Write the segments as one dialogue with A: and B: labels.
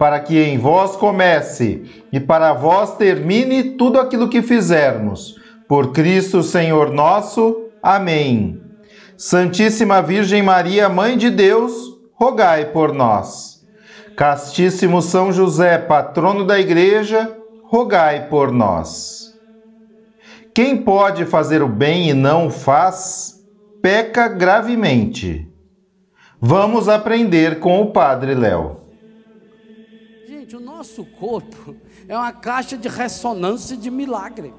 A: para que em vós comece e para vós termine tudo aquilo que fizermos. Por Cristo Senhor nosso. Amém. Santíssima Virgem Maria, Mãe de Deus, rogai por nós. Castíssimo São José, patrono da Igreja, rogai por nós. Quem pode fazer o bem e não o faz, peca gravemente. Vamos aprender com o Padre Léo.
B: Nosso corpo é uma caixa de ressonância de milagre.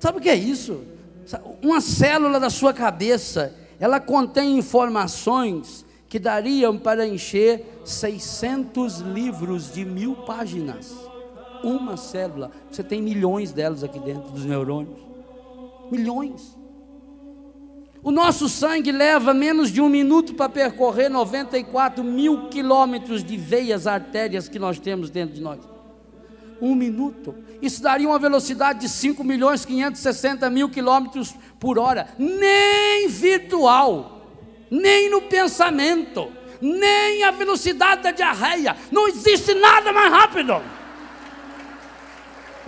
B: Sabe o que é isso? Uma célula da sua cabeça, ela contém informações que dariam para encher 600 livros de mil páginas. Uma célula. Você tem milhões delas aqui dentro dos neurônios. Milhões. O nosso sangue leva menos de um minuto para percorrer 94 mil quilômetros de veias, artérias que nós temos dentro de nós. Um minuto. Isso daria uma velocidade de 5 milhões 560 mil quilômetros por hora. Nem virtual, nem no pensamento, nem a velocidade da diarreia. Não existe nada mais rápido.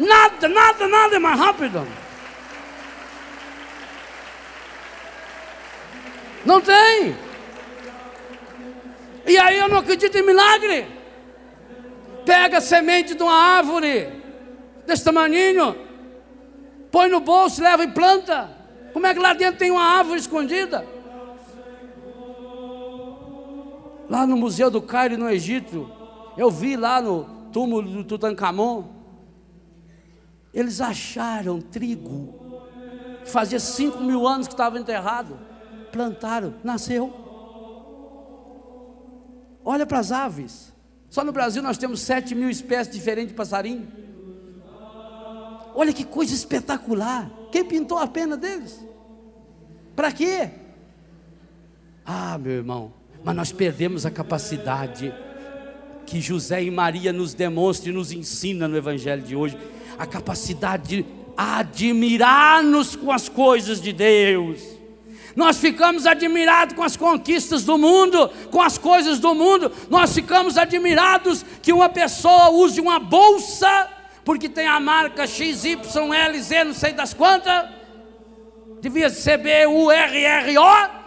B: Nada, nada, nada mais rápido. Não tem. E aí eu não acredito em milagre. Pega a semente de uma árvore, desse tamanho, põe no bolso, leva e planta. Como é que lá dentro tem uma árvore escondida? Lá no Museu do Cairo, no Egito, eu vi lá no túmulo do Tutankhamon, eles acharam trigo, fazia cinco mil anos que estava enterrado plantaram, nasceu. Olha para as aves. Só no Brasil nós temos sete mil espécies diferentes de passarinho. Olha que coisa espetacular. Quem pintou a pena deles? Para quê? Ah, meu irmão, mas nós perdemos a capacidade que José e Maria nos demonstram e nos ensina no Evangelho de hoje a capacidade de admirar-nos com as coisas de Deus nós ficamos admirados com as conquistas do mundo, com as coisas do mundo, nós ficamos admirados que uma pessoa use uma bolsa, porque tem a marca XYLZ, não sei das quantas, devia ser B-U-R-R-O.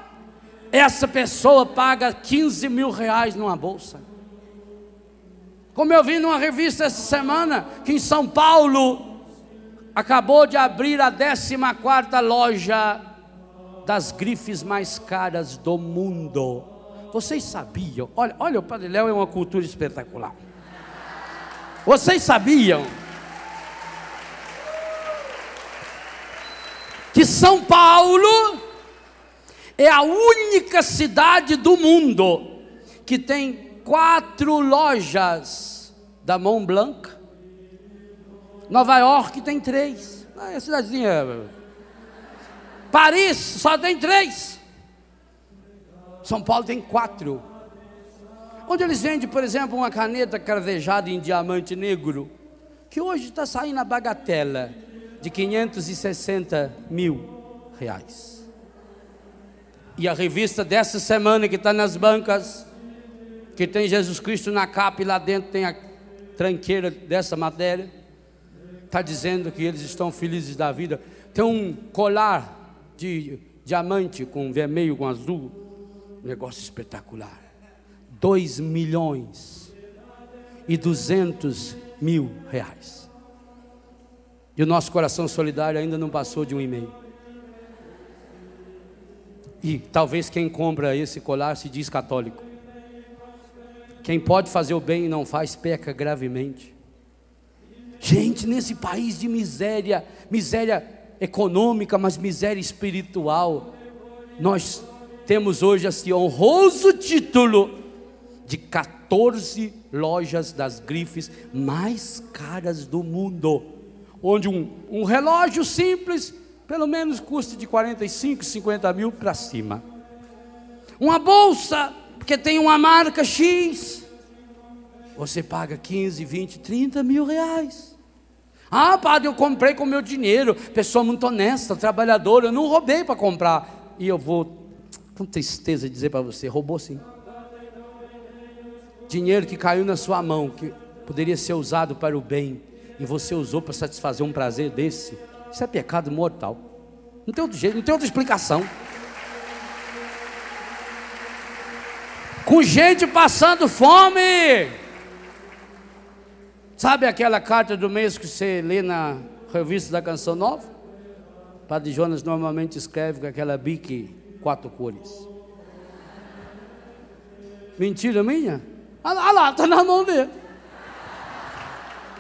B: Essa pessoa paga 15 mil reais numa bolsa. Como eu vi numa revista essa semana, que em São Paulo acabou de abrir a 14 quarta loja das grifes mais caras do mundo. Vocês sabiam? Olha, olha o Padre Léo é uma cultura espetacular. Vocês sabiam que São Paulo é a única cidade do mundo que tem quatro lojas da Mont Blanc. Nova York tem três. Ah, é cidadezinha Paris só tem três. São Paulo tem quatro. Onde eles vendem, por exemplo, uma caneta cravejada em diamante negro, que hoje está saindo a bagatela de 560 mil reais. E a revista dessa semana que está nas bancas, que tem Jesus Cristo na capa e lá dentro tem a tranqueira dessa matéria, está dizendo que eles estão felizes da vida. Tem um colar de diamante com vermelho, com azul. Negócio espetacular. 2 milhões e 200 mil reais. E o nosso coração solidário ainda não passou de um e-mail. E talvez quem compra esse colar se diz católico. Quem pode fazer o bem e não faz, peca gravemente. Gente, nesse país de miséria, miséria econômica, mas miséria espiritual, nós temos hoje esse honroso título de 14 lojas das grifes mais caras do mundo, onde um, um relógio simples, pelo menos custa de 45, 50 mil para cima. Uma bolsa, que tem uma marca X, você paga 15, 20, 30 mil reais. Ah, padre, eu comprei com meu dinheiro. Pessoa muito honesta, trabalhadora, eu não roubei para comprar. E eu vou, com tristeza, dizer para você: roubou sim. Dinheiro que caiu na sua mão, que poderia ser usado para o bem, e você usou para satisfazer um prazer desse, isso é pecado mortal. Não tem outro jeito, não tem outra explicação. Com gente passando fome. Sabe aquela carta do mês que você lê na revista da Canção Nova? Padre Jonas normalmente escreve com aquela bique quatro cores. Mentira minha? Olha lá, lá, está na mão dele.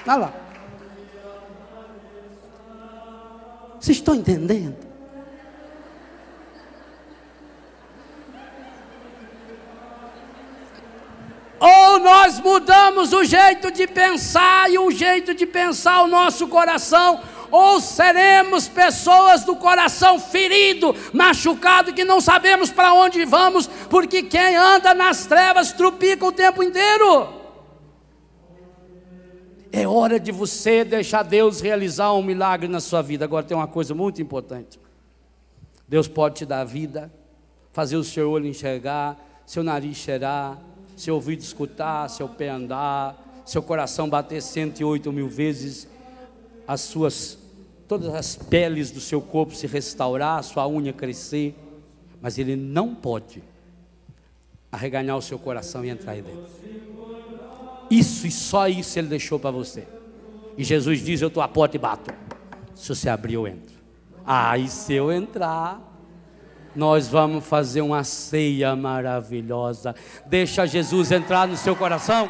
B: Olha lá. Vocês estão entendendo? Ou nós mudamos o jeito de pensar e o jeito de pensar o nosso coração, ou seremos pessoas do coração ferido, machucado, que não sabemos para onde vamos, porque quem anda nas trevas trupica o tempo inteiro. É hora de você deixar Deus realizar um milagre na sua vida. Agora tem uma coisa muito importante. Deus pode te dar vida, fazer o seu olho enxergar, seu nariz cheirar, seu ouvido escutar, seu pé andar, seu coração bater 108 mil vezes, as suas, todas as peles do seu corpo se restaurar, sua unha crescer, mas ele não pode arreganhar o seu coração e entrar aí dentro. Isso e só isso ele deixou para você. E Jesus diz: Eu estou à porta e bato. Se você abrir, eu entro. Aí, se eu entrar, nós vamos fazer uma ceia maravilhosa. Deixa Jesus entrar no seu coração.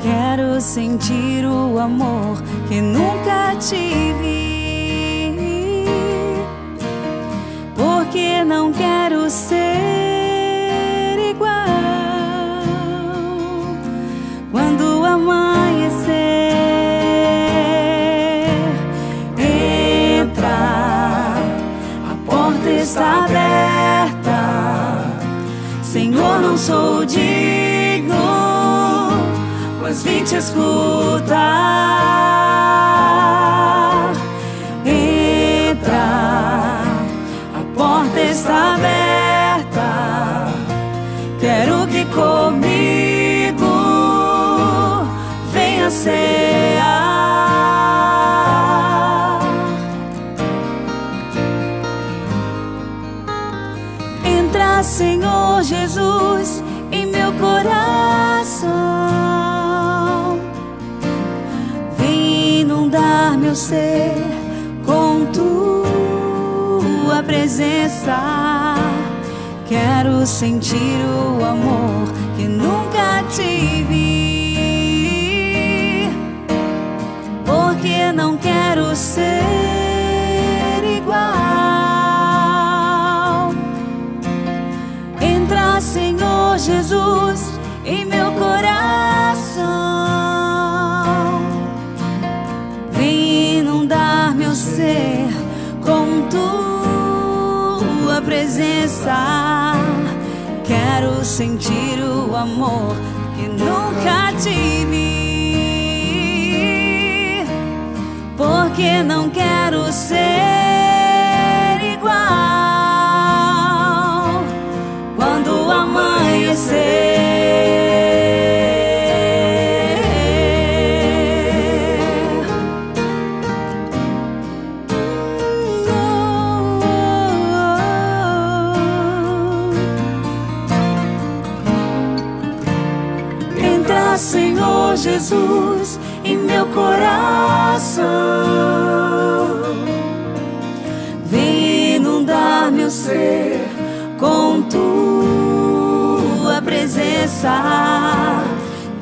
C: Quero sentir o amor que nunca vim te escutar. com tua presença. Quero sentir o amor amor que nunca tive. Porque não quero ser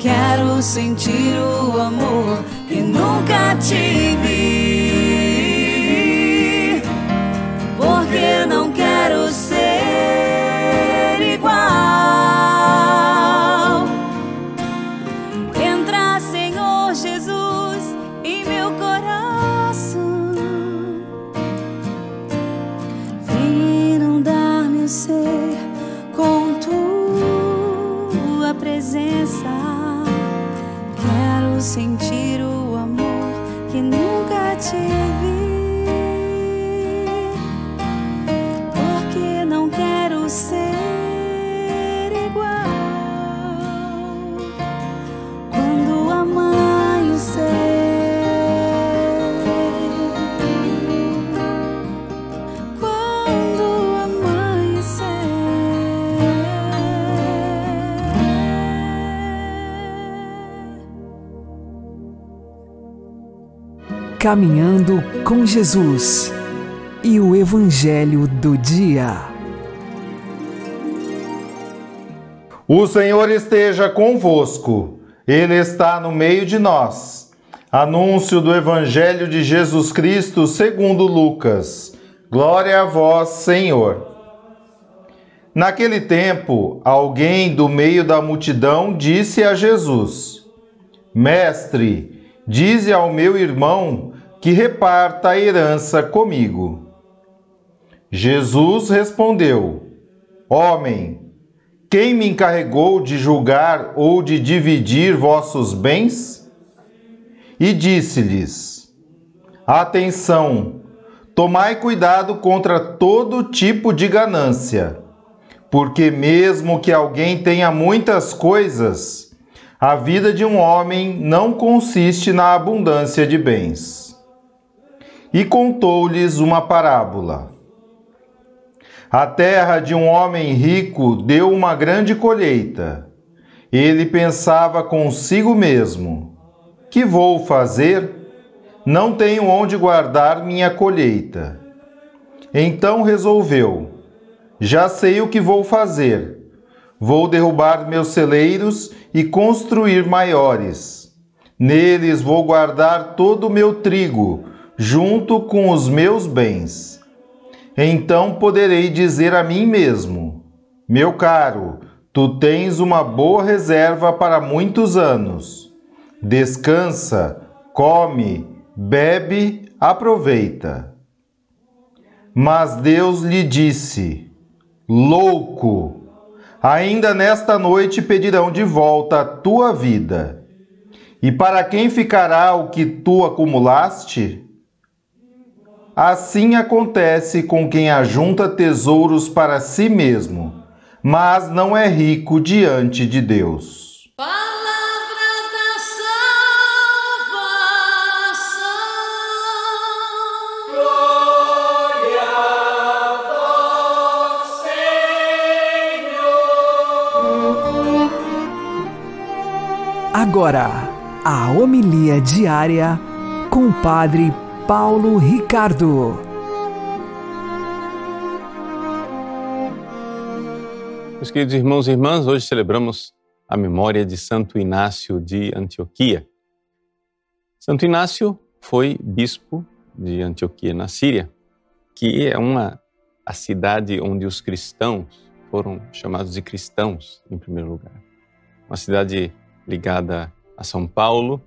C: Quero sentir o amor que nunca tive.
D: Caminhando com Jesus e o Evangelho do Dia.
A: O Senhor esteja convosco, Ele está no meio de nós. Anúncio do Evangelho de Jesus Cristo segundo Lucas. Glória a vós, Senhor. Naquele tempo, alguém do meio da multidão disse a Jesus: Mestre, dize ao meu irmão que reparta a herança comigo. Jesus respondeu: Homem, quem me encarregou de julgar ou de dividir vossos bens? E disse-lhes: Atenção, tomai cuidado contra todo tipo de ganância, porque mesmo que alguém tenha muitas coisas, a vida de um homem não consiste na abundância de bens. E contou-lhes uma parábola. A terra de um homem rico deu uma grande colheita. Ele pensava consigo mesmo: Que vou fazer? Não tenho onde guardar minha colheita. Então resolveu: Já sei o que vou fazer. Vou derrubar meus celeiros e construir maiores. Neles vou guardar todo o meu trigo, junto com os meus bens. Então poderei dizer a mim mesmo: Meu caro, tu tens uma boa reserva para muitos anos. Descansa, come, bebe, aproveita. Mas Deus lhe disse: Louco, ainda nesta noite pedirão de volta a tua vida. E para quem ficará o que tu acumulaste? Assim acontece com quem ajunta tesouros para si mesmo, mas não é rico diante de Deus.
C: Palavra da salvação.
D: Agora, a homilia diária com o Padre Paulo Ricardo.
E: Meus queridos irmãos e irmãs, hoje celebramos a memória de Santo Inácio de Antioquia. Santo Inácio foi bispo de Antioquia, na Síria, que é uma a cidade onde os cristãos foram chamados de cristãos, em primeiro lugar. Uma cidade ligada a São Paulo,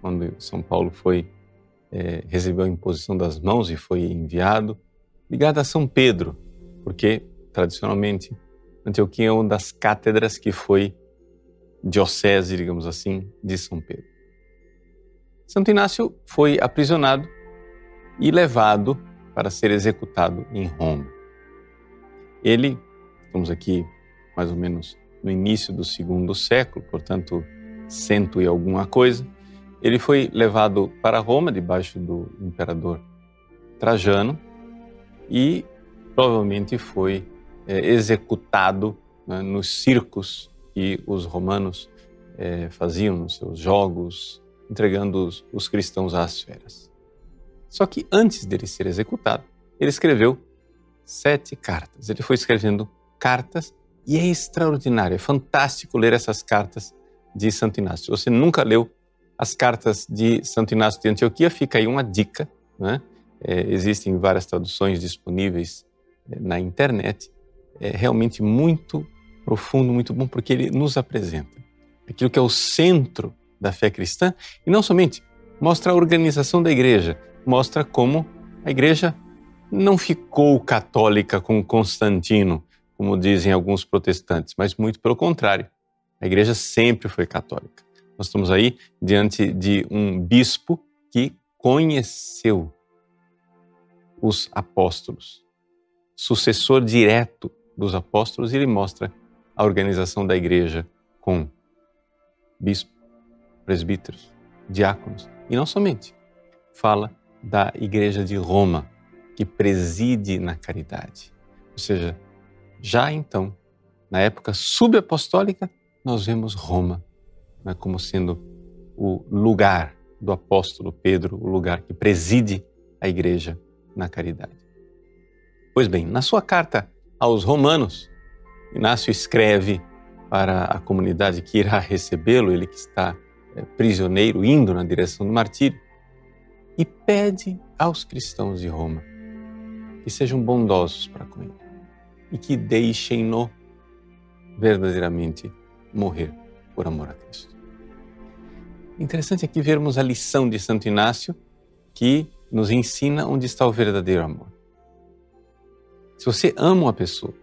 E: quando São Paulo foi é, recebeu a imposição das mãos e foi enviado, ligada a São Pedro, porque tradicionalmente Antioquia é uma das cátedras que foi diocese, digamos assim, de São Pedro. Santo Inácio foi aprisionado e levado para ser executado em Roma. Ele, estamos aqui mais ou menos no início do segundo século, portanto, cento e alguma coisa, ele foi levado para Roma debaixo do imperador Trajano e provavelmente foi é, executado né, nos circos que os romanos é, faziam nos seus jogos, entregando os, os cristãos às feras. Só que antes dele ser executado, ele escreveu sete cartas. Ele foi escrevendo cartas e é extraordinário, é fantástico ler essas cartas de Santo Inácio. Se você nunca leu as cartas de Santo Inácio de Antioquia, fica aí uma dica. Né? É, existem várias traduções disponíveis é, na internet é realmente muito profundo, muito bom, porque ele nos apresenta aquilo que é o centro da fé cristã e não somente mostra a organização da igreja, mostra como a igreja não ficou católica com Constantino, como dizem alguns protestantes, mas muito pelo contrário. A igreja sempre foi católica. Nós estamos aí diante de um bispo que conheceu os apóstolos, sucessor direto dos apóstolos e ele mostra a organização da igreja com bispo, presbíteros, diáconos e não somente. Fala da igreja de Roma, que preside na caridade. Ou seja, já então, na época subapostólica, nós vemos Roma né, como sendo o lugar do apóstolo Pedro, o lugar que preside a igreja na caridade. Pois bem, na sua carta aos Romanos. Inácio escreve para a comunidade que irá recebê-lo, ele que está é, prisioneiro, indo na direção do martírio, e pede aos cristãos de Roma que sejam bondosos para com ele e que deixem-no verdadeiramente morrer por amor a Cristo. Interessante aqui vermos a lição de Santo Inácio que nos ensina onde está o verdadeiro amor. Se você ama uma pessoa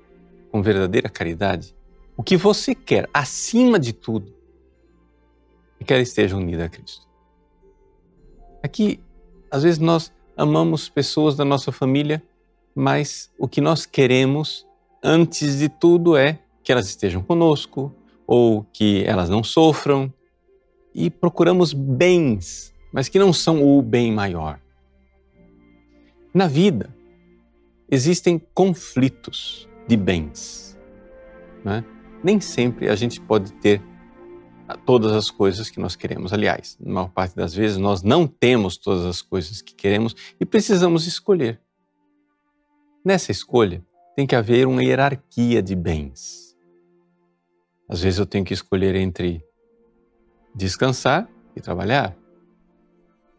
E: com verdadeira caridade, o que você quer, acima de tudo, é que ela esteja unida a Cristo. Aqui, às vezes, nós amamos pessoas da nossa família, mas o que nós queremos, antes de tudo, é que elas estejam conosco ou que elas não sofram. E procuramos bens, mas que não são o bem maior. Na vida, existem conflitos de bens. Né? Nem sempre a gente pode ter todas as coisas que nós queremos. Aliás, na maior parte das vezes nós não temos todas as coisas que queremos e precisamos escolher. Nessa escolha tem que haver uma hierarquia de bens. Às vezes eu tenho que escolher entre descansar e trabalhar.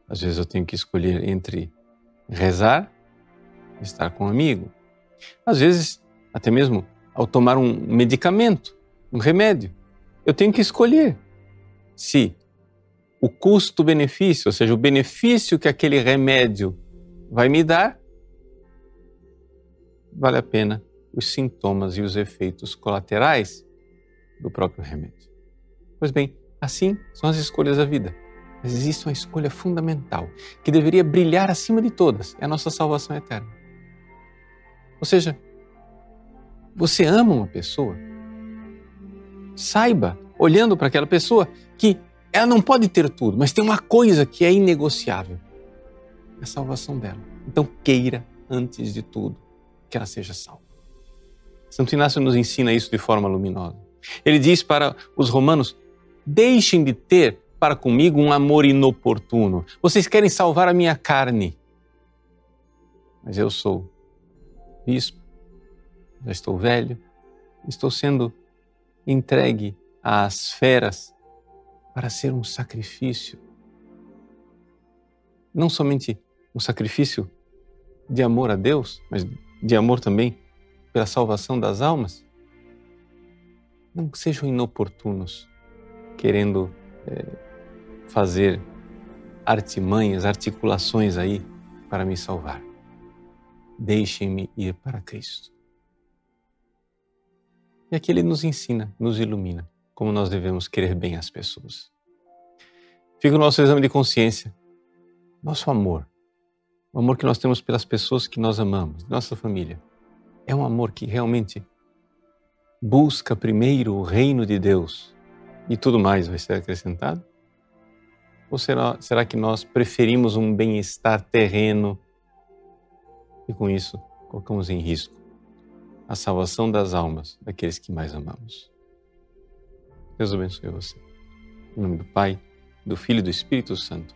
E: Às vezes eu tenho que escolher entre rezar estar com um amigo. Às vezes, até mesmo ao tomar um medicamento, um remédio, eu tenho que escolher se o custo-benefício, ou seja, o benefício que aquele remédio vai me dar, vale a pena os sintomas e os efeitos colaterais do próprio remédio. Pois bem, assim são as escolhas da vida. Mas existe uma escolha fundamental que deveria brilhar acima de todas: é a nossa salvação eterna. Ou seja, você ama uma pessoa, saiba, olhando para aquela pessoa, que ela não pode ter tudo, mas tem uma coisa que é inegociável: a salvação dela. Então, queira, antes de tudo, que ela seja salva. Santo Inácio nos ensina isso de forma luminosa. Ele diz para os romanos: deixem de ter para comigo um amor inoportuno. Vocês querem salvar a minha carne, mas eu sou bispo, já estou velho, estou sendo entregue às feras para ser um sacrifício. Não somente um sacrifício de amor a Deus, mas de amor também pela salvação das almas. Não sejam inoportunos, querendo é, fazer artimanhas, articulações aí para me salvar. Deixem-me ir para Cristo. E aqui ele nos ensina, nos ilumina como nós devemos querer bem as pessoas. Fica o nosso exame de consciência, nosso amor, o amor que nós temos pelas pessoas que nós amamos, nossa família. É um amor que realmente busca primeiro o reino de Deus e tudo mais vai ser acrescentado? Ou será, será que nós preferimos um bem-estar terreno e com isso colocamos em risco a salvação das almas daqueles que mais amamos? Deus abençoe você. Em nome do Pai, do Filho e do Espírito Santo.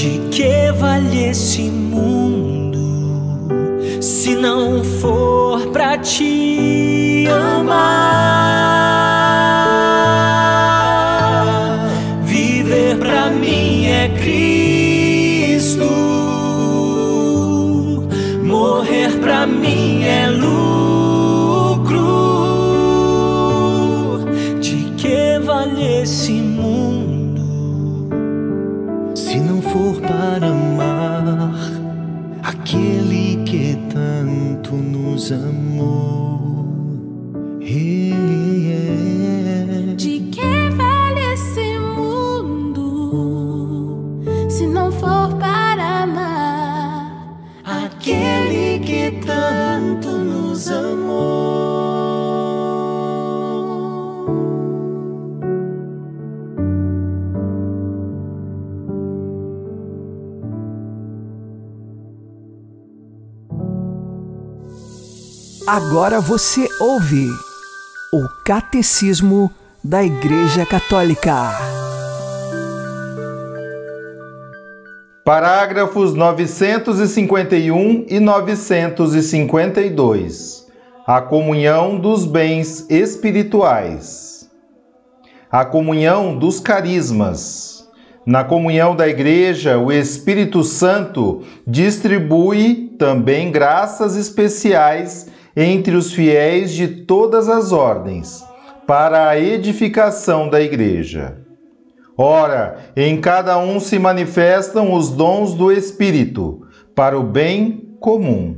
E: de que vale esse mundo se não for pra te amar?
D: Agora você ouve o Catecismo da Igreja Católica.
A: Parágrafos 951 e 952. A comunhão dos bens espirituais. A comunhão dos carismas. Na comunhão da Igreja, o Espírito Santo distribui também graças especiais entre os fiéis de todas as ordens, para a edificação da Igreja. Ora, em cada um se manifestam os dons do Espírito, para o bem comum.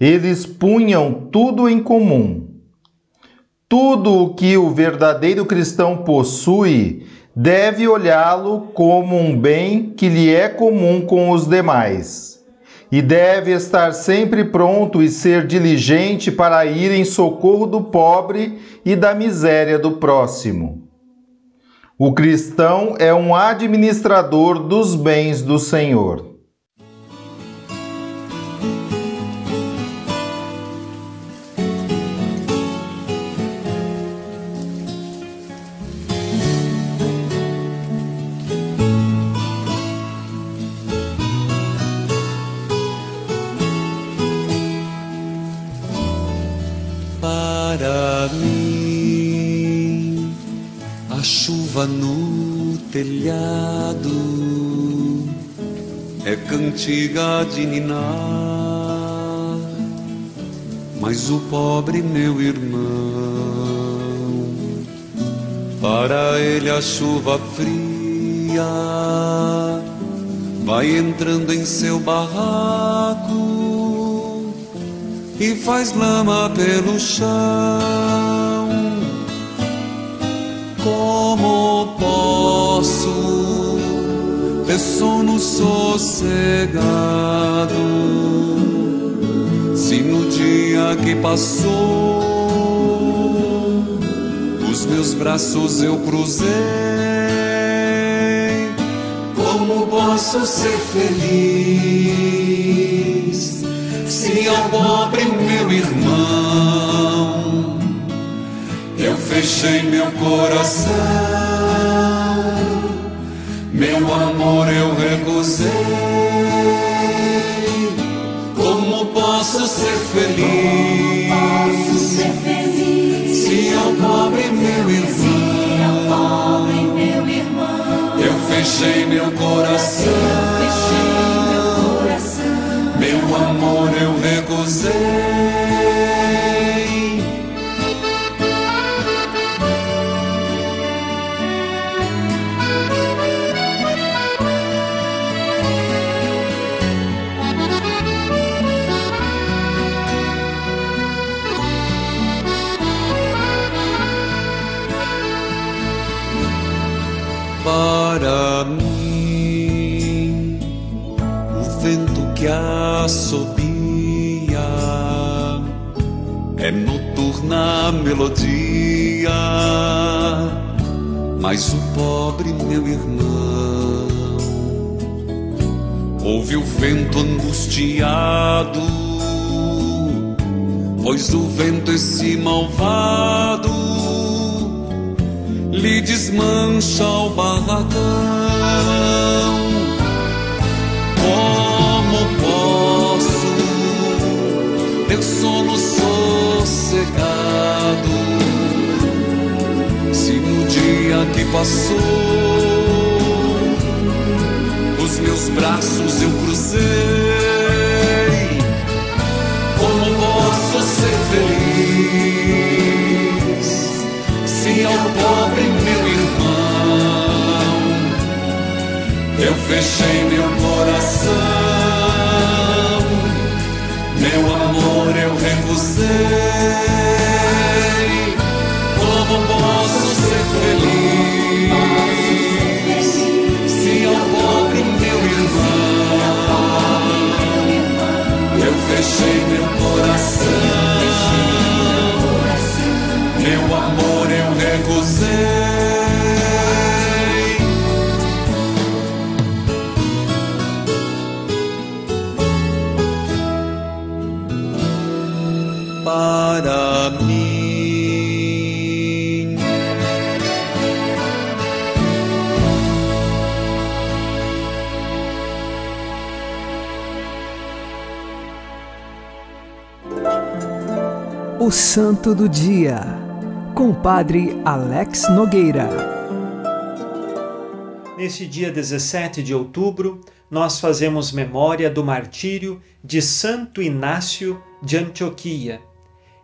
A: Eles punham tudo em comum. Tudo o que o verdadeiro cristão possui deve olhá-lo como um bem que lhe é comum com os demais e deve estar sempre pronto e ser diligente para ir em socorro do pobre e da miséria do próximo. O cristão é um administrador dos bens do Senhor.
F: Chuva no telhado é cantiga de ninar, mas o pobre meu irmão, para ele a chuva fria vai entrando em seu barraco e faz lama pelo chão. Como posso ter sono sossegado se no dia que passou os meus braços eu cruzei? Como posso ser feliz se ao pobre meu irmão fechei meu coração, meu amor eu recusei? Como posso ser feliz,
C: Posso ser feliz
F: se ao pobre meu irmão eu fechei meu coração?
C: Fechei meu coração.
F: Meu amor pois o vento esse malvado lhe desmancha o barracão. Como posso ter sono sossegado se no dia que passou os meus braços eu cruzei? Eu fechei meu coração, meu amor eu recusei? Como posso ser feliz se ao pobre meu irmão eu fechei meu coração? Meu amor eu recusei.
D: O Santo do Dia, com o Padre Alex Nogueira.
G: Neste dia 17 de outubro, nós fazemos memória do martírio de Santo Inácio de Antioquia.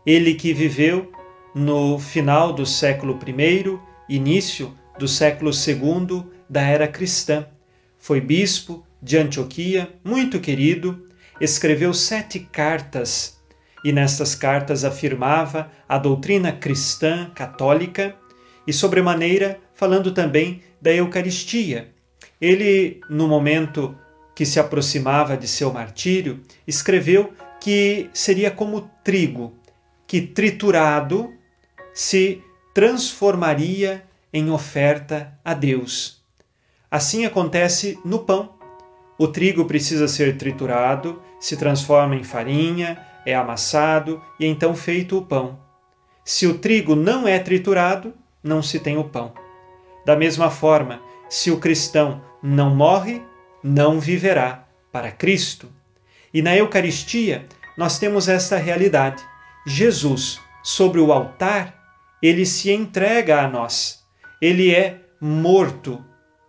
G: Ele que viveu no final do século I, início do século II da era cristã. Foi bispo de Antioquia, muito querido, escreveu sete cartas e nestas cartas afirmava a doutrina cristã católica e, sobremaneira, falando também da Eucaristia. Ele, no momento que se aproximava de seu martírio, escreveu que seria como trigo, que triturado se transformaria em oferta a Deus. Assim acontece no pão. O trigo precisa ser triturado, se transforma em farinha, é amassado e então feito o pão. Se o trigo não é triturado, não se tem o pão. Da mesma forma, se o cristão não morre, não viverá para Cristo. E na Eucaristia, nós temos esta realidade. Jesus, sobre o altar, ele se entrega a nós. Ele é morto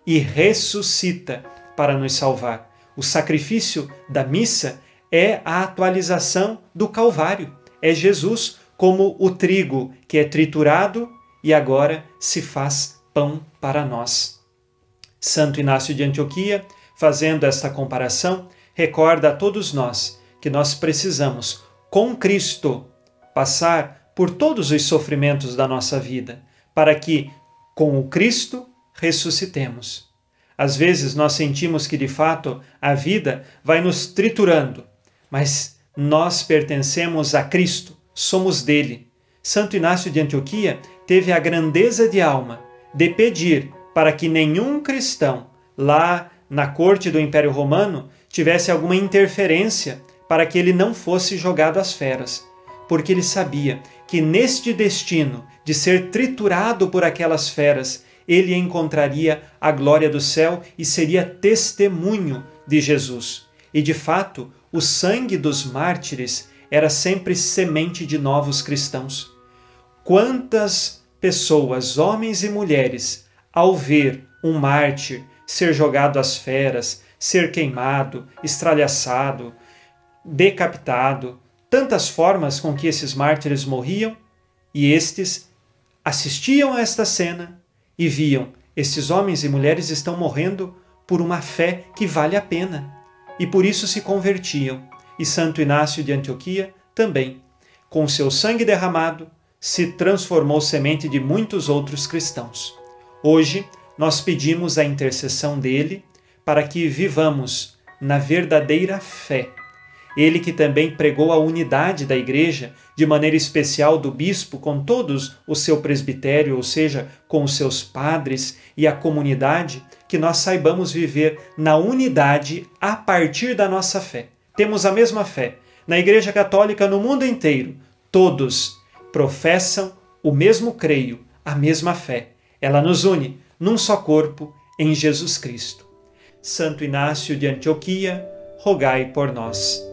G: e ressuscita para nos salvar. O sacrifício da missa é a atualização do Calvário. É Jesus como o trigo que é triturado e agora se faz pão para nós. Santo Inácio de Antioquia, fazendo esta comparação, recorda a todos nós que nós precisamos, com Cristo, passar por todos os sofrimentos da nossa vida, para que, com o Cristo, ressuscitemos. Às vezes nós sentimos que de fato a vida vai nos triturando, mas nós pertencemos a Cristo, somos dele. Santo Inácio de Antioquia teve a grandeza de alma de pedir para que nenhum cristão lá na corte do Império Romano tivesse alguma interferência para que ele não fosse jogado às feras, porque ele sabia que neste destino de ser triturado por aquelas feras, ele encontraria a glória do céu e seria testemunho de Jesus. E de fato, o sangue dos mártires era sempre semente de novos cristãos. Quantas pessoas, homens e mulheres, ao ver um mártir ser jogado às feras, ser queimado, estralhaçado, decapitado, tantas formas com que esses mártires morriam, e estes assistiam a esta cena e viam: estes homens e mulheres estão morrendo por uma fé que vale a pena, e por isso se convertiam. E Santo Inácio de Antioquia também, com seu sangue derramado, se transformou semente de muitos outros cristãos. Hoje, nós pedimos a intercessão dele para que vivamos na verdadeira fé. Ele que também pregou a unidade da igreja, de maneira especial do bispo com todos o seu presbitério, ou seja, com os seus padres e a comunidade, que nós saibamos viver na unidade a partir da nossa fé. Temos a mesma fé. Na Igreja Católica no mundo inteiro, todos professam o mesmo creio, a mesma fé. Ela nos une num só corpo em Jesus Cristo. Santo Inácio de Antioquia, rogai por nós.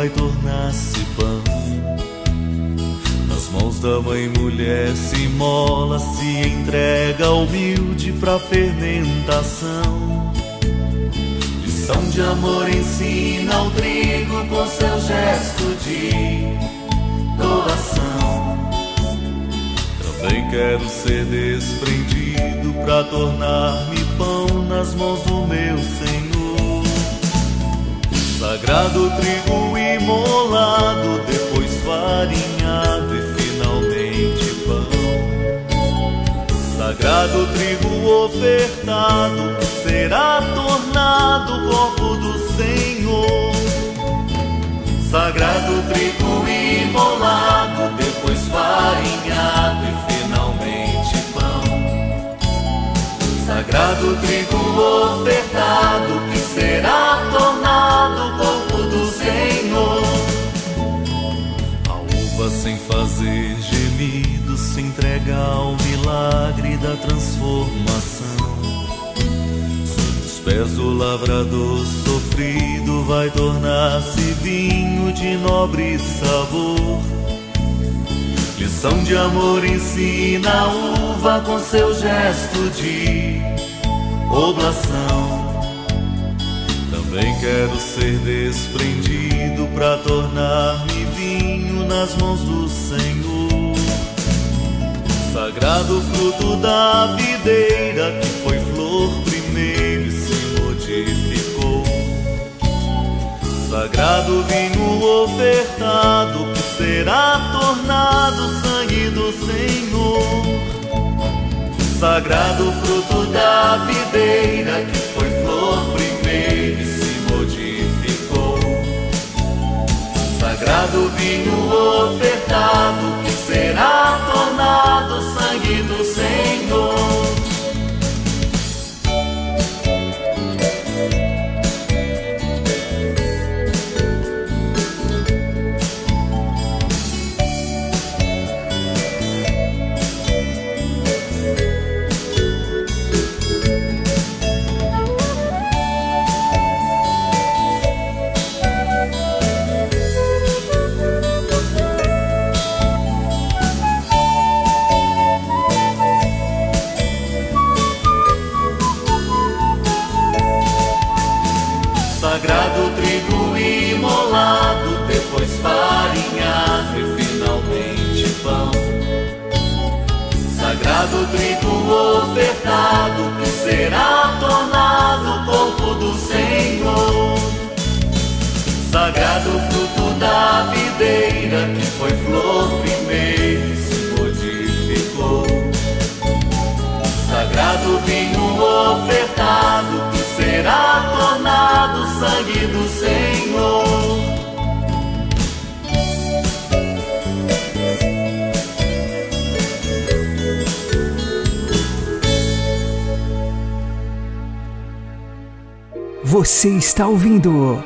H: Vai tornar-se pão. Nas mãos da mãe mulher se mola, se entrega humilde pra fermentação. Lição de amor ensina o trigo com seu gesto de doação. Também quero ser desprendido pra tornar-me pão nas mãos do meu Senhor. Sagrado trigo imolado, depois farinhado e finalmente pão. Sagrado trigo ofertado, será tornado corpo do Senhor. Sagrado trigo imolado, depois farinhado e finalmente Sagrado trigo ofertado, que será tornado corpo do Senhor. A uva sem fazer gemido se entrega ao milagre da transformação. Os pés do lavrador sofrido vai tornar-se vinho de nobre sabor. Lição de amor ensina a uva com seu gesto de oblação. Também quero ser desprendido para tornar-me vinho nas mãos do Senhor. Sagrado fruto da videira que foi flor primeiro e se modificou. Sagrado vinho ofertado será tornado sangue do Senhor, sagrado fruto da videira que foi flor primeiro e se modificou, sagrado vinho ofertado que será tornado sangue do Senhor. Trigo imolado, depois farinhado e finalmente pão. Sagrado trigo ofertado, que será tornado corpo do Senhor. Sagrado fruto da videira, que foi flor primeiro e se modificou. Sagrado vinho ofertado, que será tornado sangue do Senhor.
D: Você está ouvindo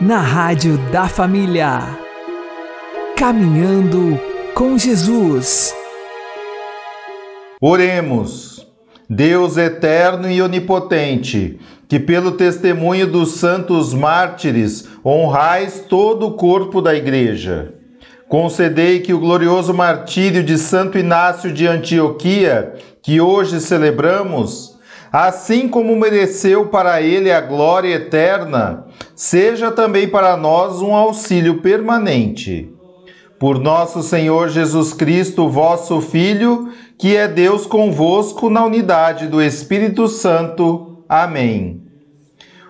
D: na Rádio da Família. Caminhando com Jesus.
A: Oremos. Deus eterno e onipotente, que pelo testemunho dos santos mártires honrais todo o corpo da Igreja. Concedei que o glorioso martírio de Santo Inácio de Antioquia, que hoje celebramos, assim como mereceu para ele a glória eterna, seja também para nós um auxílio permanente. Por nosso Senhor Jesus Cristo, vosso Filho, que é Deus convosco na unidade do Espírito Santo. Amém.